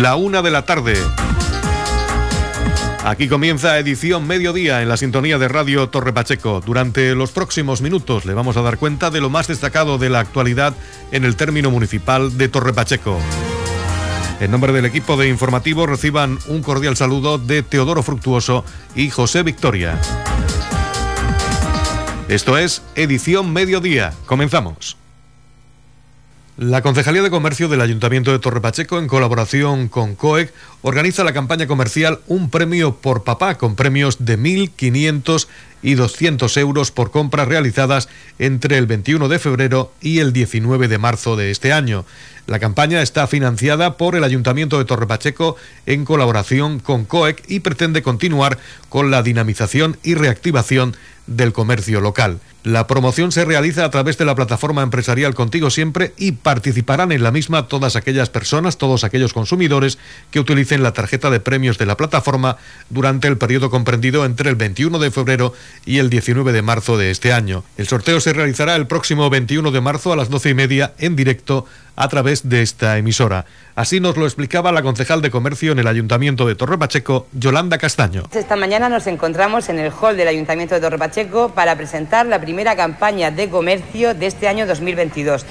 La una de la tarde. Aquí comienza edición mediodía en la sintonía de Radio Torre Pacheco. Durante los próximos minutos le vamos a dar cuenta de lo más destacado de la actualidad en el término municipal de Torre Pacheco. En nombre del equipo de informativo reciban un cordial saludo de Teodoro Fructuoso y José Victoria. Esto es Edición Mediodía. Comenzamos. La Concejalía de Comercio del Ayuntamiento de Torre Pacheco, en colaboración con COEC, organiza la campaña comercial Un Premio por Papá, con premios de 1.500 y 200 euros por compras realizadas entre el 21 de febrero y el 19 de marzo de este año. La campaña está financiada por el Ayuntamiento de Torre Pacheco en colaboración con COEC y pretende continuar con la dinamización y reactivación del comercio local. La promoción se realiza a través de la plataforma empresarial Contigo Siempre y participarán en la misma todas aquellas personas, todos aquellos consumidores que utilicen la tarjeta de premios de la plataforma durante el periodo comprendido entre el 21 de febrero y el 19 de marzo de este año. El sorteo se realizará el próximo 21 de marzo a las 12 y media en directo a través de esta emisora. Así nos lo explicaba la concejal de comercio en el Ayuntamiento de Torre Pacheco, Yolanda Castaño. Esta mañana nos encontramos en el hall del Ayuntamiento de Torre Pacheco para presentar la primera campaña de comercio de este año 2022.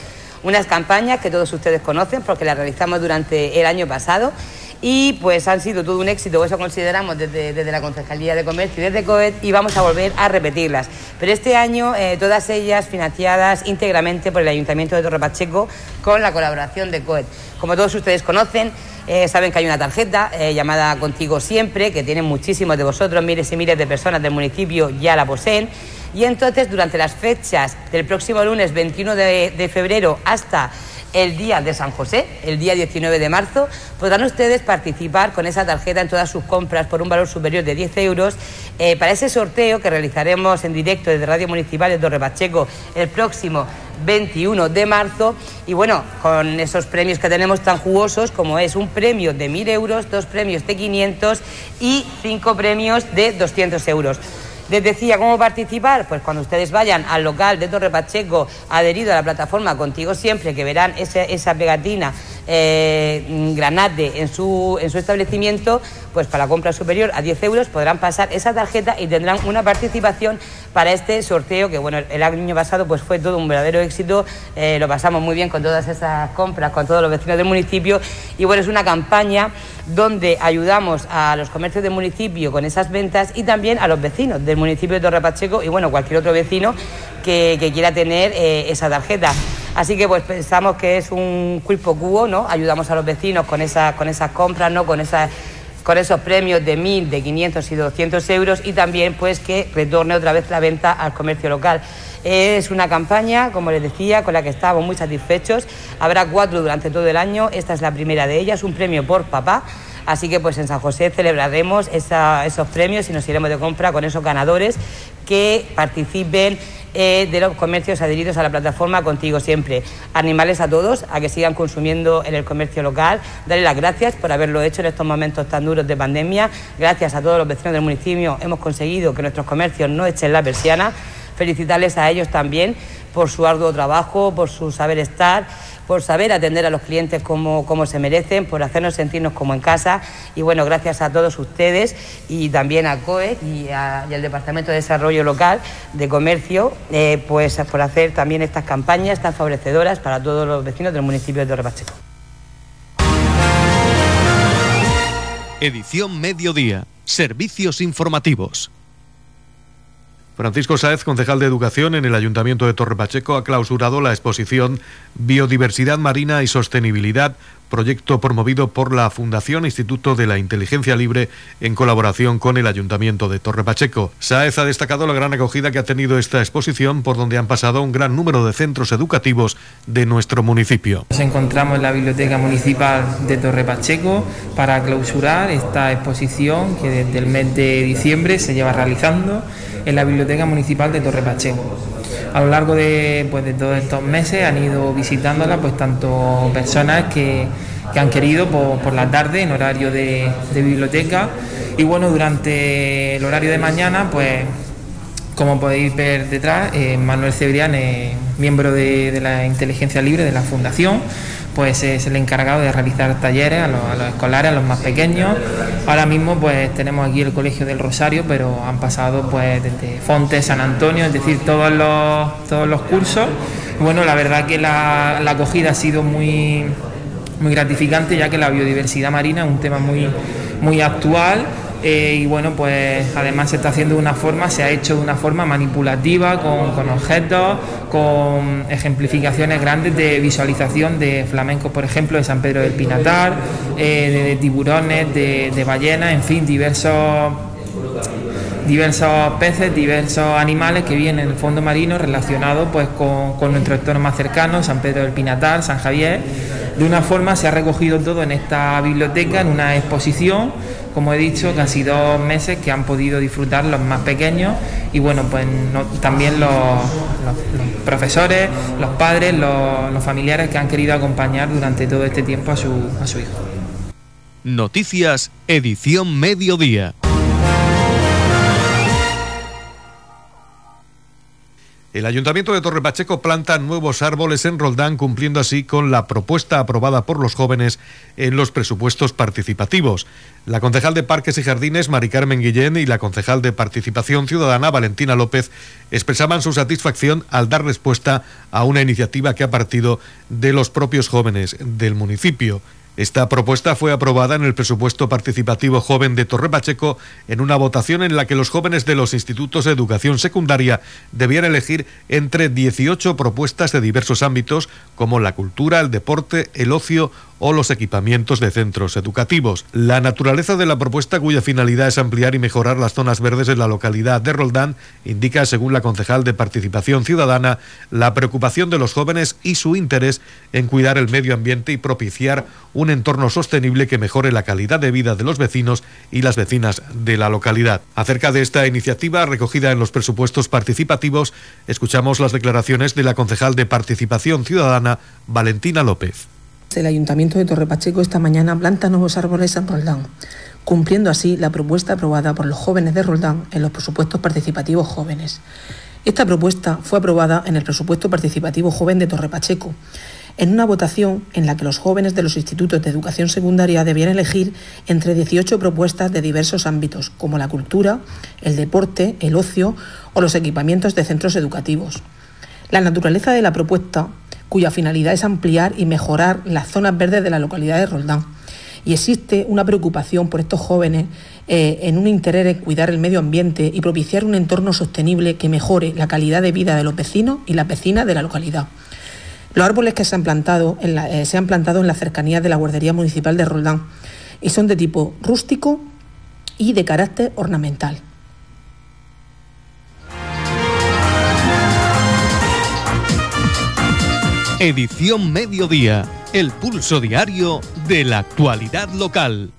Unas campañas que todos ustedes conocen porque las realizamos durante el año pasado y pues han sido todo un éxito, eso consideramos desde, la Concejalía de Comercio y desde COET y vamos a volver a repetirlas. Pero este año eh, todas ellas financiadas íntegramente por el Ayuntamiento de Torre Pacheco con la colaboración de COET. Como todos ustedes conocen, eh, saben que hay una tarjeta eh, llamada Contigo Siempre, que tienen muchísimos de vosotros, miles y miles de personas del municipio ya la poseen. Y entonces, durante las fechas del próximo lunes 21 de febrero hasta el día de San José, el día 19 de marzo, podrán ustedes participar con esa tarjeta en todas sus compras por un valor superior de 10 euros eh, para ese sorteo que realizaremos en directo desde Radio Municipal de Torre Pacheco el próximo 21 de marzo y bueno, con esos premios que tenemos tan jugosos como es un premio de 1.000 euros, dos premios de 500 y cinco premios de 200 euros. Les decía cómo participar, pues cuando ustedes vayan al local de Torre Pacheco adherido a la plataforma Contigo Siempre, que verán esa pegatina eh, granate en su, en su establecimiento, pues para compra superior a 10 euros podrán pasar esa tarjeta y tendrán una participación para este sorteo que bueno el año pasado pues fue todo un verdadero éxito. Eh, lo pasamos muy bien con todas esas compras con todos los vecinos del municipio. Y bueno es una campaña donde ayudamos a los comercios del municipio con esas ventas y también a los vecinos del municipio de Torre Pacheco y bueno cualquier otro vecino que, quiera tener eh, esa tarjeta Así que pues pensamos que es un cuerpo cubo, ¿no? Ayudamos a los vecinos con, esa, con esas compras, ¿no? Con esas con esos premios de 1.000, de 500 y 200 euros y también pues que retorne otra vez la venta al comercio local. Es una campaña, como les decía, con la que estamos muy satisfechos. Habrá cuatro durante todo el año, esta es la primera de ellas, un premio por papá. Así que pues en San José celebraremos esos premios y nos iremos de compra con esos ganadores que participen eh, de los comercios adheridos a la plataforma Contigo Siempre. Animales a todos a que sigan consumiendo en el comercio local. Darle las gracias por haberlo hecho en estos momentos tan duros de pandemia. Gracias a todos los vecinos del municipio hemos conseguido que nuestros comercios no echen la persiana. Felicitarles a ellos también por su arduo trabajo, por su saber estar por saber atender a los clientes como, como se merecen, por hacernos sentirnos como en casa. Y bueno, gracias a todos ustedes y también a COE y, al Departamento de Desarrollo Local de Comercio, eh, pues por hacer también estas campañas tan favorecedoras para todos los vecinos del municipio de Torre Pacheco. Edición Mediodía. Servicios informativos. Francisco Sáez, concejal de Educación en el Ayuntamiento de Torre Pacheco, ha clausurado la exposición Biodiversidad Marina y Sostenibilidad, proyecto promovido por la Fundación Instituto de la Inteligencia Libre en colaboración con el Ayuntamiento de Torre Pacheco. Sáez ha destacado la gran acogida que ha tenido esta exposición, por donde han pasado un gran número de centros educativos de nuestro municipio. Nos encontramos en la Biblioteca Municipal de Torre Pacheco para clausurar esta exposición que desde el mes de diciembre se lleva realizando en la Biblioteca Municipal de Torre Pacheco. A lo largo de, pues, de todos estos meses han ido visitándola pues tanto personas que, han querido por, la tarde en horario de, biblioteca y bueno, durante el horario de mañana pues Como podéis ver detrás, eh, Manuel Cebrián miembro de, la inteligencia libre de la Fundación, pues es el encargado de realizar talleres a los, escolares, a los más pequeños. Ahora mismo pues tenemos aquí el Colegio del Rosario, pero han pasado pues desde Fonte, San Antonio, es decir, todos los, todos los cursos. Bueno, la verdad que la, la acogida ha sido muy, muy gratificante, ya que la biodiversidad marina es un tema muy, muy actual eh, y bueno, pues además se está haciendo de una forma, se ha hecho de una forma manipulativa, con, objetos, con ejemplificaciones grandes de visualización de flamencos, por ejemplo, de San Pedro del Pinatar, eh, de, tiburones, de, ballenas, en fin, diversos diversos peces, diversos animales que vienen del fondo marino relacionados pues con, con nuestro entorno más cercano, San Pedro del Pinatar, San Javier. De una forma se ha recogido todo en esta biblioteca, en una exposición como he dicho, casi dos meses que han podido disfrutar los más pequeños y bueno, pues también los, profesores, los padres, los, familiares que han querido acompañar durante todo este tiempo a su, hijo. Noticias, edición mediodía. El Ayuntamiento de Torre Pacheco planta nuevos árboles en Roldán, cumpliendo así con la propuesta aprobada por los jóvenes en los presupuestos participativos. La concejal de Parques y Jardines, Mari Carmen Guillén, y la concejal de Participación Ciudadana, Valentina López, expresaban su satisfacción al dar respuesta a una iniciativa que ha partido de los propios jóvenes del municipio. Esta propuesta fue aprobada en el presupuesto participativo joven de Torre Pacheco en una votación en la que los jóvenes de los institutos de educación secundaria debían elegir entre 18 propuestas de diversos ámbitos como la cultura, el deporte, el ocio o los equipamientos de centros educativos. La naturaleza de la propuesta, cuya finalidad es ampliar y mejorar las zonas verdes en la localidad de Roldán, indica, según la concejal de Participación Ciudadana, la preocupación de los jóvenes y su interés en cuidar el medio ambiente y propiciar un entorno sostenible que mejore la calidad de vida de los vecinos y las vecinas de la localidad. Acerca de esta iniciativa recogida en los presupuestos participativos, escuchamos las declaraciones de la concejal de Participación Ciudadana, Valentina López. El Ayuntamiento de Torre Pacheco esta mañana planta nuevos árboles en Roldán, cumpliendo así la propuesta aprobada por los jóvenes de Roldán en los presupuestos participativos jóvenes. Esta propuesta fue aprobada en el presupuesto participativo joven de Torre Pacheco, en una votación en la que los jóvenes de los institutos de educación secundaria debían elegir entre 18 propuestas de diversos ámbitos, como la cultura, el deporte, el ocio o los equipamientos de centros educativos. La naturaleza de la propuesta cuya finalidad es ampliar y mejorar las zonas verdes de la localidad de Roldán. Y existe una preocupación por estos jóvenes eh, en un interés en cuidar el medio ambiente y propiciar un entorno sostenible que mejore la calidad de vida de los vecinos y las vecinas de la localidad. Los árboles que se han plantado eh, se han plantado en la cercanía de la guardería municipal de Roldán y son de tipo rústico y de carácter ornamental. Edición Mediodía, el pulso diario de la actualidad local.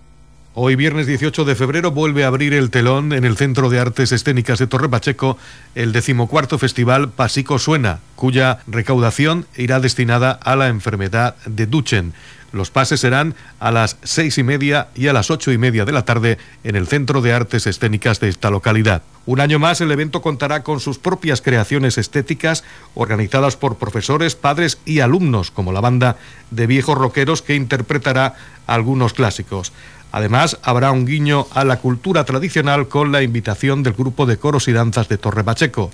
Hoy viernes 18 de febrero vuelve a abrir el telón en el Centro de Artes Escénicas de Torre Pacheco el decimocuarto festival Pasico Suena, cuya recaudación irá destinada a la enfermedad de Duchen. Los pases serán a las seis y media y a las ocho y media de la tarde en el Centro de Artes Escénicas de esta localidad. Un año más el evento contará con sus propias creaciones estéticas organizadas por profesores, padres y alumnos, como la banda de viejos rockeros que interpretará algunos clásicos. Además, habrá un guiño a la cultura tradicional con la invitación del grupo de coros y danzas de Torre Pacheco.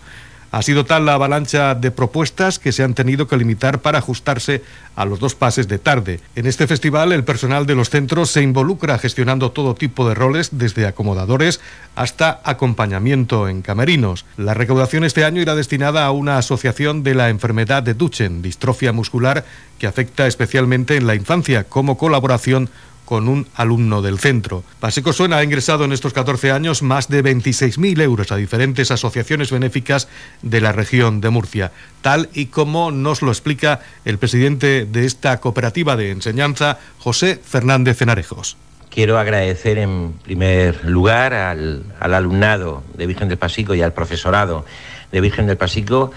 Ha sido tal la avalancha de propuestas que se han tenido que limitar para ajustarse a los dos pases de tarde. En este festival el personal de los centros se involucra gestionando todo tipo de roles, desde acomodadores hasta acompañamiento en camerinos. La recaudación este año irá destinada a una asociación de la enfermedad de Duchen, distrofia muscular, que afecta especialmente en la infancia, como colaboración con un alumno del centro. Paseco Suena ha ingresado en estos 14 años más de 26.000 euros a diferentes asociaciones benéficas de la región de Murcia, tal y como nos lo explica el presidente de esta cooperativa de enseñanza, José Fernández Cenarejos. Quiero agradecer en primer lugar al, alumnado de Virgen del Pasico y al profesorado de Virgen del Pasico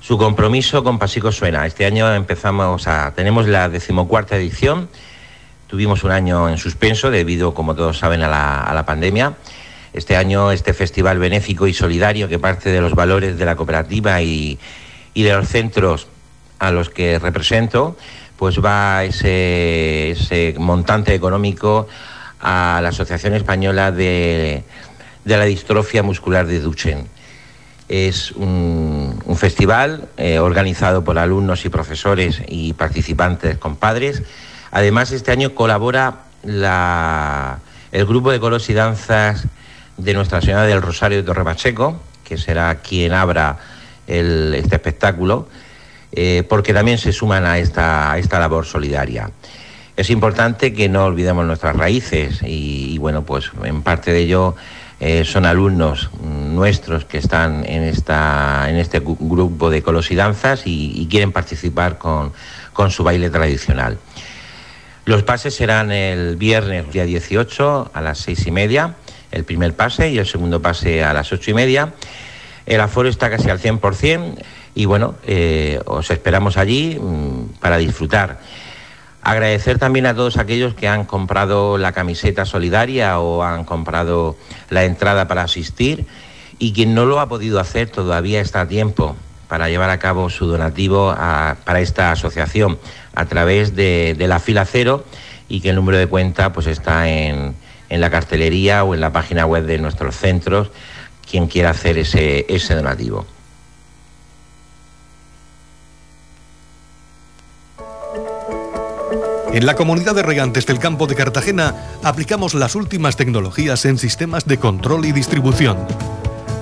su compromiso con Pasico Suena. Este año empezamos a, tenemos la decimocuarta edición Tuvimos un año en suspenso debido, como todos saben, a la, pandemia. Este año este festival benéfico y solidario que parte de los valores de la cooperativa y, de los centros a los que represento, pues va ese, ese montante económico a la Asociación Española de, la Distrofia Muscular de Duchen. Es un, festival eh, organizado por alumnos y profesores y participantes con padres. Además, este año colabora el grupo de coros y danzas de Nuestra Señora del Rosario de Torre Pacheco, que será quien abra este espectáculo, eh, porque también se suman a esta, labor solidaria. Es importante que no olvidemos nuestras raíces y, bueno, pues en parte de ello eh, son alumnos nuestros que están en, esta, en este grupo de colos y danzas y, quieren participar con, con su baile tradicional. Los pases serán el viernes, día 18, a las seis y media el primer pase y el segundo pase a las ocho y media. El aforo está casi al 100% y bueno, eh, os esperamos allí mm, para disfrutar. Agradecer también a todos aquellos que han comprado la camiseta solidaria o han comprado la entrada para asistir y quien no lo ha podido hacer todavía está a tiempo para llevar a cabo su donativo para esta asociación a través de, de, la fila cero y que el número de cuenta pues está en, en la cartelería o en la página web de nuestros centros quien quiera hacer ese, ese donativo. En la comunidad de regantes del campo de Cartagena aplicamos las últimas tecnologías en sistemas de control y distribución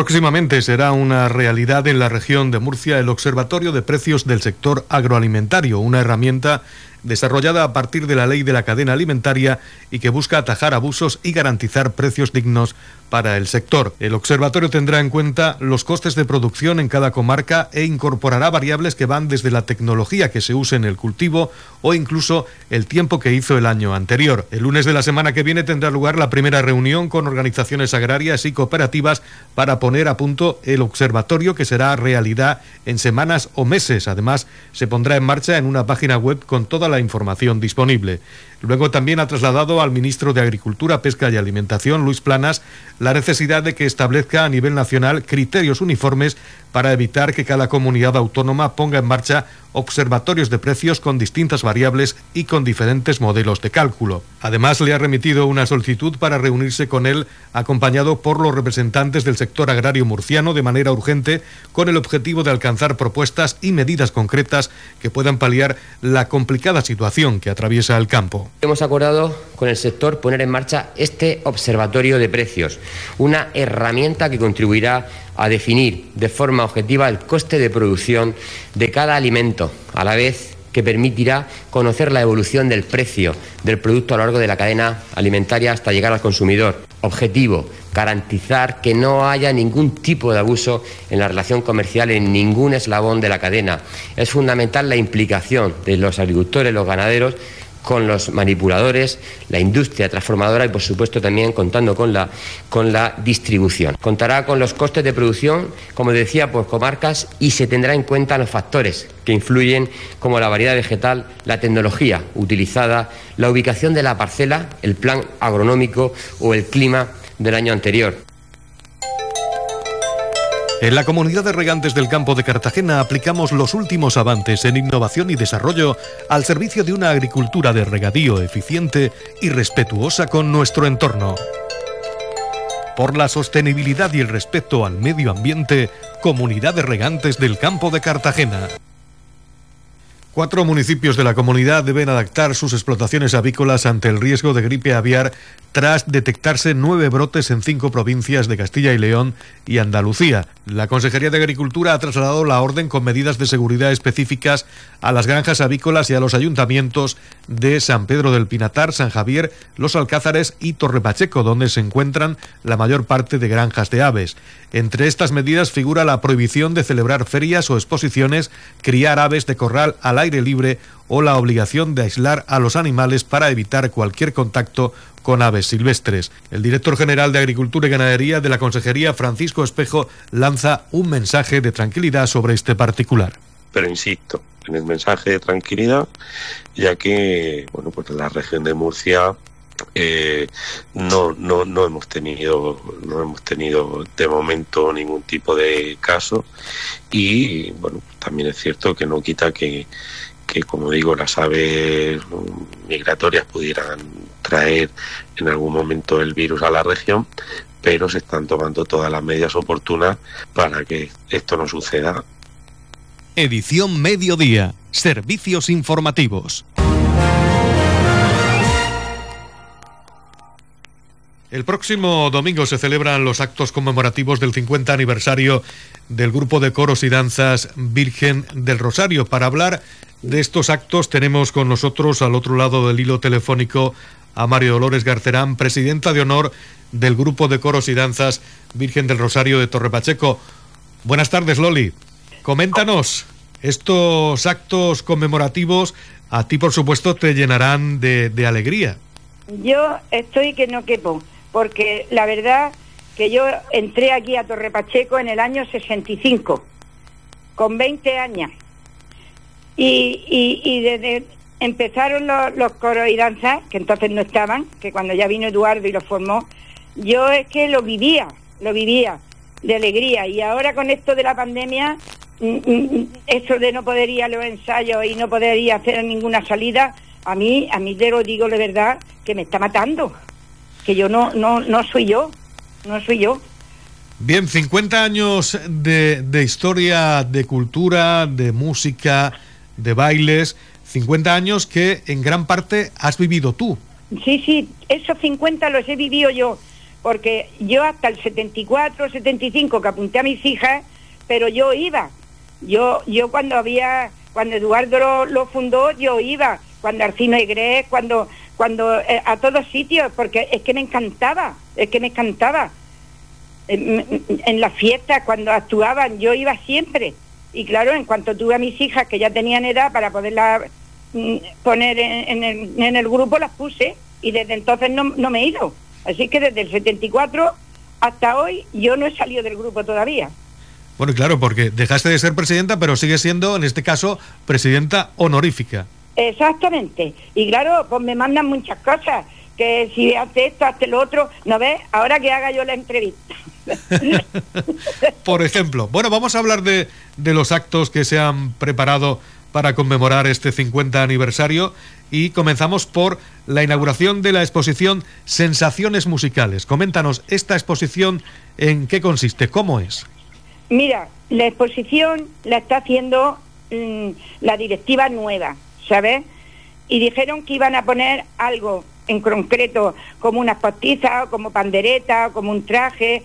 Próximamente será una realidad en la región de Murcia el Observatorio de Precios del Sector Agroalimentario, una herramienta desarrollada a partir de la ley de la cadena alimentaria y que busca atajar abusos y garantizar precios dignos para el sector. El observatorio tendrá en cuenta los costes de producción en cada comarca e incorporará variables que van desde la tecnología que se use en el cultivo o incluso el tiempo que hizo el año anterior. El lunes de la semana que viene tendrá lugar la primera reunión con organizaciones agrarias y cooperativas para poner a punto el observatorio que será realidad en semanas o meses. Además, se pondrá en marcha en una página web con toda la información disponible. Luego también ha trasladado al ministro de Agricultura, Pesca y Alimentación, Luis Planas, la necesidad de que establezca a nivel nacional criterios uniformes para evitar que cada comunidad autónoma ponga en marcha observatorios de precios con distintas variables y con diferentes modelos de cálculo. Además, le ha remitido una solicitud para reunirse con él, acompañado por los representantes del sector agrario murciano de manera urgente, con el objetivo de alcanzar propuestas y medidas concretas que puedan paliar la complicada situación que atraviesa el campo. Hemos acordado con el sector poner en marcha este observatorio de precios, una herramienta que contribuirá a definir de forma objetiva el coste de producción de cada alimento, a la vez que permitirá conocer la evolución del precio del producto a lo largo de la cadena alimentaria hasta llegar al consumidor. Objetivo, garantizar que no haya ningún tipo de abuso en la relación comercial en ningún eslabón de la cadena. Es fundamental la implicación de los agricultores, los ganaderos, con los manipuladores, la industria transformadora y, por supuesto, también contando con la, con la distribución. Contará con los costes de producción, como decía, por comarcas y se tendrá en cuenta los factores que influyen, como la variedad vegetal, la tecnología utilizada, la ubicación de la parcela, el plan agronómico o el clima del año anterior. En la comunidad de regantes del campo de Cartagena aplicamos los últimos avances en innovación y desarrollo al servicio de una agricultura de regadío eficiente y respetuosa con nuestro entorno. Por la sostenibilidad y el respeto al medio ambiente, Comunidad de Regantes del Campo de Cartagena. Cuatro municipios de la comunidad deben adaptar sus explotaciones avícolas ante el riesgo de gripe aviar tras detectarse nueve brotes en cinco provincias de Castilla y León y Andalucía. La Consejería de Agricultura ha trasladado la orden con medidas de seguridad específicas a las granjas avícolas y a los ayuntamientos de San Pedro del Pinatar, San Javier, Los Alcázares y Torrepacheco, donde se encuentran la mayor parte de granjas de aves. Entre estas medidas figura la prohibición de celebrar ferias o exposiciones, criar aves de corral al aire libre o la obligación de aislar a los animales para evitar cualquier contacto con aves silvestres. El director general de Agricultura y Ganadería de la Consejería, Francisco Espejo, lanza un mensaje de tranquilidad sobre este particular. Pero insisto en el mensaje de tranquilidad, ya que bueno, pues la región de Murcia eh, no, no, no hemos tenido no hemos tenido de momento ningún tipo de caso y bueno también es cierto que no quita que, que como digo las aves migratorias pudieran traer en algún momento el virus a la región pero se están tomando todas las medidas oportunas para que esto no suceda. Edición Mediodía. Servicios informativos. El próximo domingo se celebran los actos conmemorativos del 50 aniversario del grupo de coros y danzas Virgen del Rosario. Para hablar de estos actos tenemos con nosotros al otro lado del hilo telefónico a Mario Dolores Garcerán, presidenta de honor del grupo de coros y danzas Virgen del Rosario de Torre Pacheco. Buenas tardes, Loli. Coméntanos, estos actos conmemorativos a ti, por supuesto, te llenarán de, alegría. Yo estoy que no quepo porque la verdad que yo entré aquí a Torre Pacheco en el año 65, con 20 años. Y, y, desde empezaron los, coros y danzas, que entonces no estaban, que cuando ya vino Eduardo y lo formó, yo es que lo vivía, lo vivía de alegría. Y ahora con esto de la pandemia, mm, mm, mm, eso de no poder ir a los ensayos y no poder ir a hacer ninguna salida, a mí, a mí te lo digo de verdad, que me está matando que yo no, no, no soy yo, no soy yo. Bien, 50 años de, de historia, de cultura, de música, de bailes, 50 años que en gran parte has vivido tú. Sí, sí, esos 50 los he vivido yo, porque yo hasta el 74, 75 que apunté a mis hijas, pero yo iba. Yo, yo cuando había, cuando Eduardo lo, fundó, yo iba. Cuando Arcino Igres, cuando cuando eh, a todos sitios, porque es que me encantaba, es que me encantaba. En, las fiestas, cuando actuaban, yo iba siempre. Y claro, en cuanto tuve a mis hijas que ya tenían edad para poderlas mm, poner en, el, grupo, las puse. Y desde entonces no, no me he ido. Así que desde el 74 hasta hoy yo no he salido del grupo todavía. Bueno, claro, porque dejaste de ser presidenta, pero sigue siendo, en este caso, presidenta honorífica. Exactamente. Y claro, pues me mandan muchas cosas, que si hace esto, hace lo otro, ¿no ves? Ahora que haga yo la entrevista. Por ejemplo, bueno, vamos a hablar de, de los actos que se han preparado para conmemorar este 50 aniversario y comenzamos por la inauguración de la exposición Sensaciones Musicales. Coméntanos esta exposición, ¿en qué consiste? ¿Cómo es? Mira, la exposición la está haciendo mm, la directiva nueva, ¿sabes? Y dijeron que iban a poner algo en concreto, como unas postizas, como pandereta, como un traje,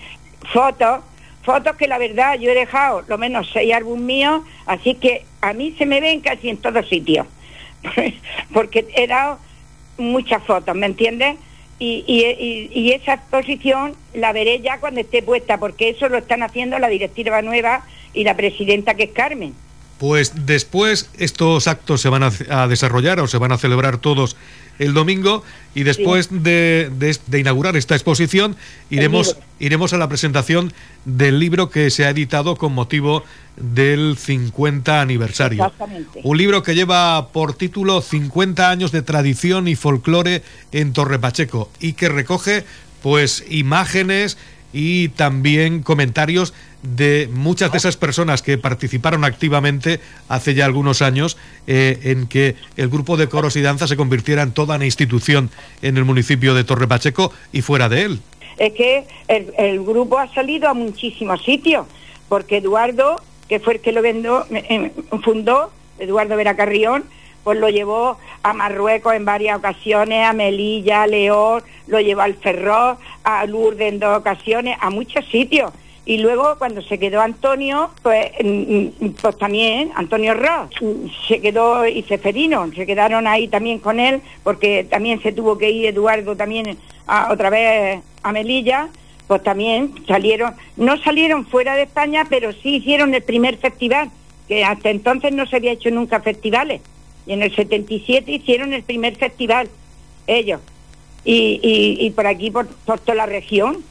fotos, fotos que la verdad yo he dejado lo menos seis álbumes míos, así que a mí se me ven casi en todos sitios, porque he dado muchas fotos, ¿me entiendes? Y, y, esa exposición la veré ya cuando esté puesta, porque eso lo están haciendo la directiva nueva y la presidenta que es Carmen. Pues después estos actos se van a, desarrollar o se van a celebrar todos el domingo y después de, inaugurar esta exposición iremos, iremos a la presentación del libro que se ha editado con motivo del 50 aniversario. Un libro que lleva por título 50 años de tradición y folclore en Torre Pacheco y que recoge pues imágenes y también comentarios de muchas de esas personas que participaron activamente hace ya algunos años eh, en que el grupo de coros y danza se convirtiera en toda una institución en el municipio de Torre Pacheco y fuera de él. Es que el, grupo ha salido a muchísimos sitios, porque Eduardo, que fue el que lo vendó, eh, fundó, Eduardo Vera Carrión, pues lo llevó a Marruecos en varias ocasiones, a Melilla, a León, lo llevó al Ferrol, a Lourdes en dos ocasiones, a muchos sitios Y luego cuando se quedó Antonio, pues, mm, mm, pues también Antonio Ross, mm, se quedó y Ceferino, se quedaron ahí también con él, porque también se tuvo que ir Eduardo también otra vez a Melilla, pues también salieron, no salieron fuera de España, pero sí hicieron el primer festival, que hasta entonces no se había hecho nunca festivales. Y en el 77 hicieron el primer festival, ellos. Y, y, y por aquí, por, por toda la región.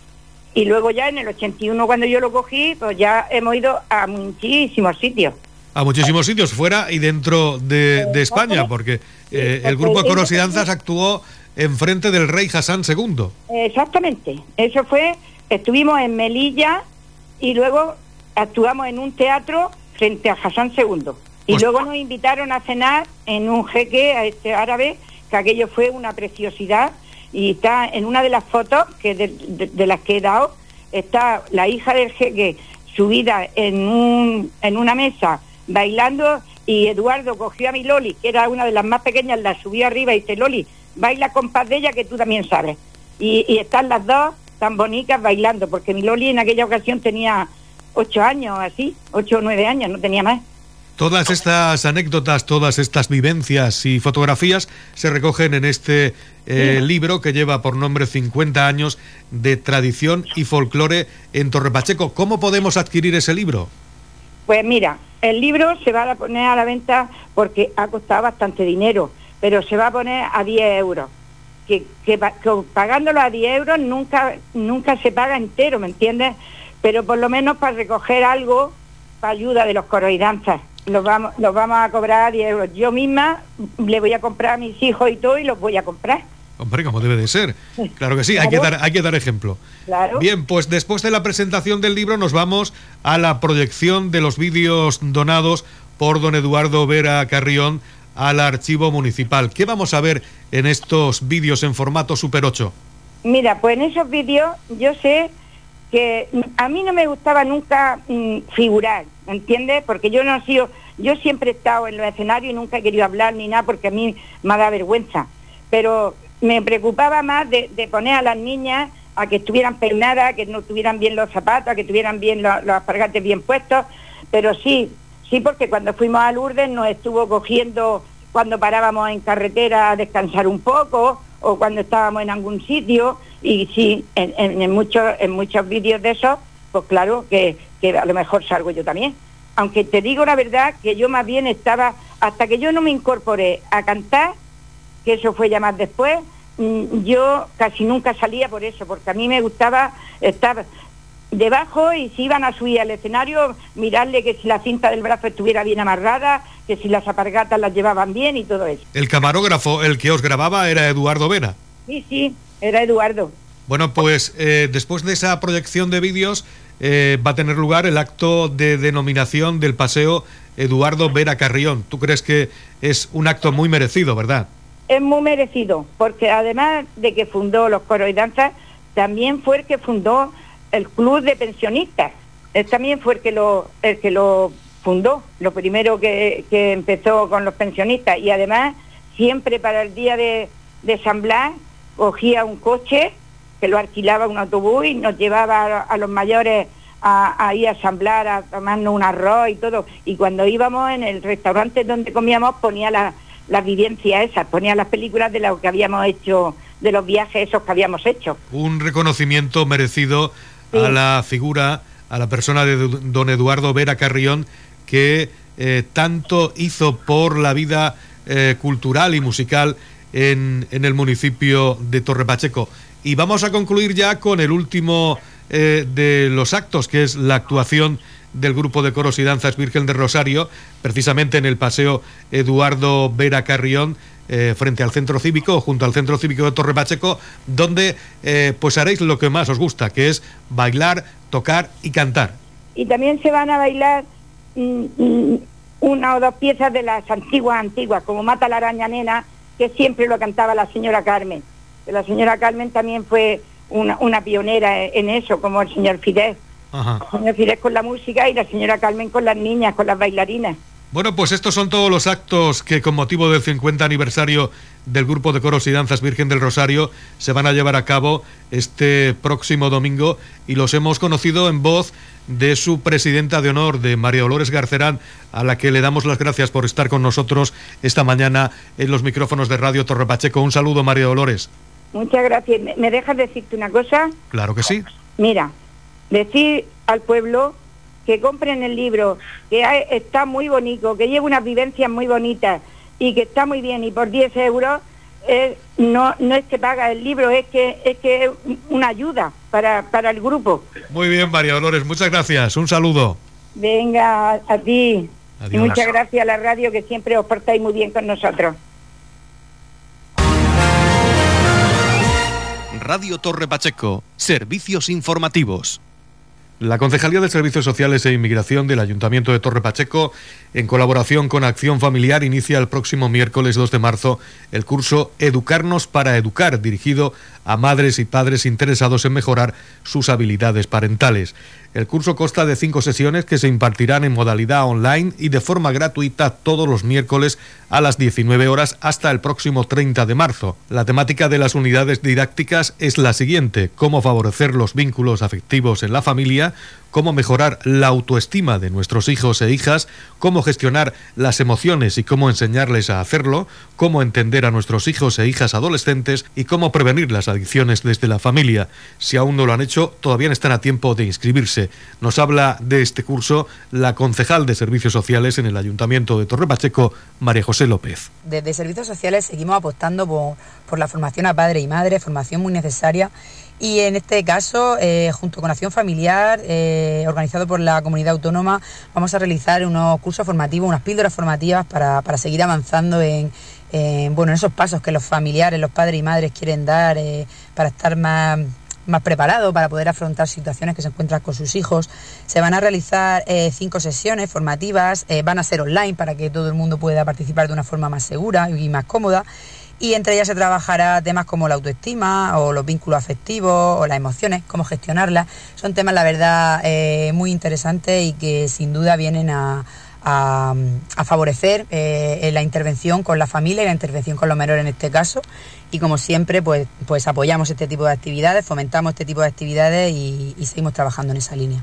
Y luego ya en el 81 cuando yo lo cogí, pues ya hemos ido a muchísimos sitios. A muchísimos sitios, fuera y dentro de, de España, porque eh, el grupo de coros y danzas actuó enfrente del rey Hassan II. Exactamente, eso fue, estuvimos en Melilla y luego actuamos en un teatro frente a Hassan II. Y Pues- luego nos invitaron a cenar en un jeque a este árabe, que aquello fue una preciosidad. Y está en una de las fotos que de, de- de las que he dado, está la hija del jeque subida en, un, en una mesa bailando y Eduardo cogió a mi Loli, que era una de las más pequeñas, la subió arriba y dice, Loli, baila compás de ella que tú también sabes. Y, y están las dos tan bonitas bailando, porque mi Loli en aquella ocasión tenía ocho años, así, ocho o nueve años, no tenía más. Todas estas anécdotas, todas estas vivencias y fotografías se recogen en este eh, libro que lleva por nombre 50 años de tradición y folclore en Torrepacheco. ¿Cómo podemos adquirir ese libro? Pues mira, el libro se va a poner a la venta porque ha costado bastante dinero, pero se va a poner a 10 euros. Que, que pa- que pagándolo a 10 euros nunca, nunca se paga entero, ¿me entiendes? Pero por lo menos para recoger algo para ayuda de los coros y danzas. Los vamos, los vamos a cobrar a 10 euros. Yo misma le voy a comprar a mis hijos y todo y los voy a comprar. Hombre, como debe de ser. Claro que sí, hay que dar, hay que dar ejemplo. Claro. Bien, pues después de la presentación del libro nos vamos a la proyección de los vídeos donados por don Eduardo Vera Carrión al archivo municipal. ¿Qué vamos a ver en estos vídeos en formato Super 8? Mira, pues en esos vídeos yo sé que a mí no me gustaba nunca mm, figurar, ¿me entiendes? Porque yo no he sido, yo siempre he estado en los escenarios y nunca he querido hablar ni nada porque a mí me da vergüenza. Pero me preocupaba más de, poner a las niñas a que estuvieran peinadas, que no tuvieran bien los zapatos, a que tuvieran bien lo- los apargates bien puestos. Pero sí, sí, porque cuando fuimos a Lourdes nos estuvo cogiendo cuando parábamos en carretera a descansar un poco o cuando estábamos en algún sitio y sí, en, en- en muchos en muchos vídeos de esos, pues claro que, que a lo mejor salgo yo también. Aunque te digo la verdad que yo más bien estaba, hasta que yo no me incorporé a cantar, que eso fue ya más después, mm, yo casi nunca salía por eso, porque a mí me gustaba estar debajo y si iban a subir al escenario, mirarle que si la cinta del brazo estuviera bien amarrada, que si las apargatas las llevaban bien y todo eso. El camarógrafo, el que os grababa, era Eduardo Vera. Sí, sí, era Eduardo. Bueno, pues eh, después de esa proyección de vídeos eh, va a tener lugar el acto de denominación del paseo Eduardo Vera Carrión. ¿Tú crees que es un acto muy merecido, verdad? Es muy merecido, porque además de que fundó los coros y danzas, también fue el que fundó el club de pensionistas. Él también fue el que lo, el que lo fundó, lo primero que, que empezó con los pensionistas. Y además, siempre para el día de, de San Blas, cogía un coche que lo alquilaba un autobús y nos llevaba a, a los mayores a, a ir a San Blas a tomarnos un arroz y todo. Y cuando íbamos en el restaurante donde comíamos ponía la- las vivencias esas, ponía las películas de lo que habíamos hecho, de los viajes esos que habíamos hecho. Un reconocimiento merecido a la figura, a la persona de do- don Eduardo Vera Carrión, que eh, tanto hizo por la vida eh, cultural y musical en, el municipio de Torre Pacheco. Y vamos a concluir ya con el último eh, de los actos, que es la actuación del grupo de coros y danzas Virgen de Rosario, precisamente en el paseo Eduardo Vera Carrión, eh, frente al centro cívico, junto al centro cívico de Torre Pacheco, donde eh, pues haréis lo que más os gusta, que es bailar, tocar y cantar. Y también se van a bailar mm, mm, una o dos piezas de las antiguas, antiguas, como Mata la araña nena, que siempre lo cantaba la señora Carmen. La señora Carmen también fue una, una pionera en eso, como el señor Fidel. Ajá. El señor Fidel con la música y la señora Carmen con las niñas, con las bailarinas. Bueno, pues estos son todos los actos que con motivo del 50 aniversario del Grupo de Coros y Danzas Virgen del Rosario se van a llevar a cabo este próximo domingo y los hemos conocido en voz de su presidenta de honor, de María Dolores Garcerán, a la que le damos las gracias por estar con nosotros esta mañana en los micrófonos de Radio Torre Pacheco. Un saludo, María Dolores. Muchas gracias. ¿Me dejas decirte una cosa? Claro que sí. Mira, decir al pueblo que compren el libro, que está muy bonito, que lleva unas vivencias muy bonitas y que está muy bien y por 10 euros no, no es que paga el libro, es que es que una ayuda para, para el grupo. Muy bien, María Dolores, muchas gracias. Un saludo. Venga, a, ti. Y muchas gracias a la radio que siempre os portáis muy bien con nosotros. Radio Torre Pacheco, servicios informativos. La Concejalía de Servicios Sociales e Inmigración del Ayuntamiento de Torre Pacheco, en colaboración con Acción Familiar, inicia el próximo miércoles 2 de marzo el curso Educarnos para Educar, dirigido a madres y padres interesados en mejorar sus habilidades parentales. El curso consta de cinco sesiones que se impartirán en modalidad online y de forma gratuita todos los miércoles a las 19 horas hasta el próximo 30 de marzo. La temática de las unidades didácticas es la siguiente, cómo favorecer los vínculos afectivos en la familia, cómo mejorar la autoestima de nuestros hijos e hijas, cómo gestionar las emociones y cómo enseñarles a hacerlo, cómo entender a nuestros hijos e hijas adolescentes y cómo prevenir las adicciones desde la familia. Si aún no lo han hecho, todavía están a tiempo de inscribirse. Nos habla de este curso la concejal de Servicios Sociales en el Ayuntamiento de Torre Pacheco, María José López. Desde Servicios Sociales seguimos apostando por, por la formación a padre y madre, formación muy necesaria y en este caso, eh, junto con Acción Familiar, eh, organizado por la comunidad autónoma, vamos a realizar unos cursos formativos, unas píldoras formativas para, seguir avanzando en, bueno, en esos pasos que los familiares, los padres y madres quieren dar eh, para estar más, más preparados para poder afrontar situaciones que se encuentran con sus hijos. Se van a realizar cinco sesiones formativas, van a ser online para que todo el mundo pueda participar de una forma más segura y más cómoda y entre ellas se trabajará temas como la autoestima o los vínculos afectivos o las emociones, cómo gestionarlas. Son temas, la verdad, eh, muy interesantes y que sin duda vienen a, favorecer eh, la intervención con la familia y la intervención con los menores en este caso. Y como siempre, pues, pues apoyamos este tipo de actividades, fomentamos este tipo de actividades y seguimos trabajando en esa línea.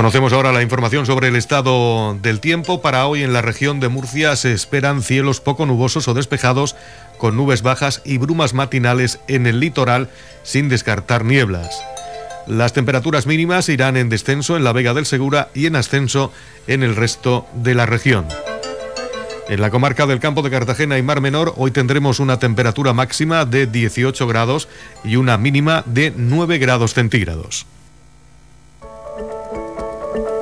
Conocemos ahora la información sobre el estado del tiempo. Para hoy en la región de Murcia se esperan cielos poco nubosos o despejados con nubes bajas y brumas matinales en el litoral sin descartar nieblas. Las temperaturas mínimas irán en descenso en la Vega del Segura y en ascenso en el resto de la región. En la comarca del campo de Cartagena y Mar Menor hoy tendremos una temperatura máxima de 18 grados y una mínima de 9 grados centígrados.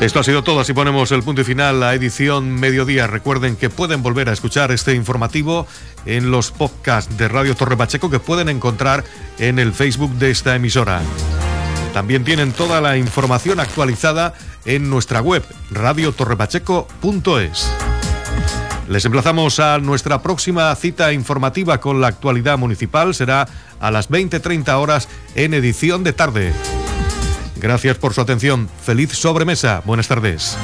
Esto ha sido todo, así ponemos el punto y final a edición mediodía. Recuerden que pueden volver a escuchar este informativo en los podcasts de Radio Torre Pacheco que pueden encontrar en el Facebook de esta emisora. También tienen toda la información actualizada en nuestra web radiotorrepacheco.es. Les emplazamos a nuestra próxima cita informativa con la actualidad municipal. Será a las 20.30 horas en edición de tarde. Gracias por su atención. Feliz sobremesa. Buenas tardes.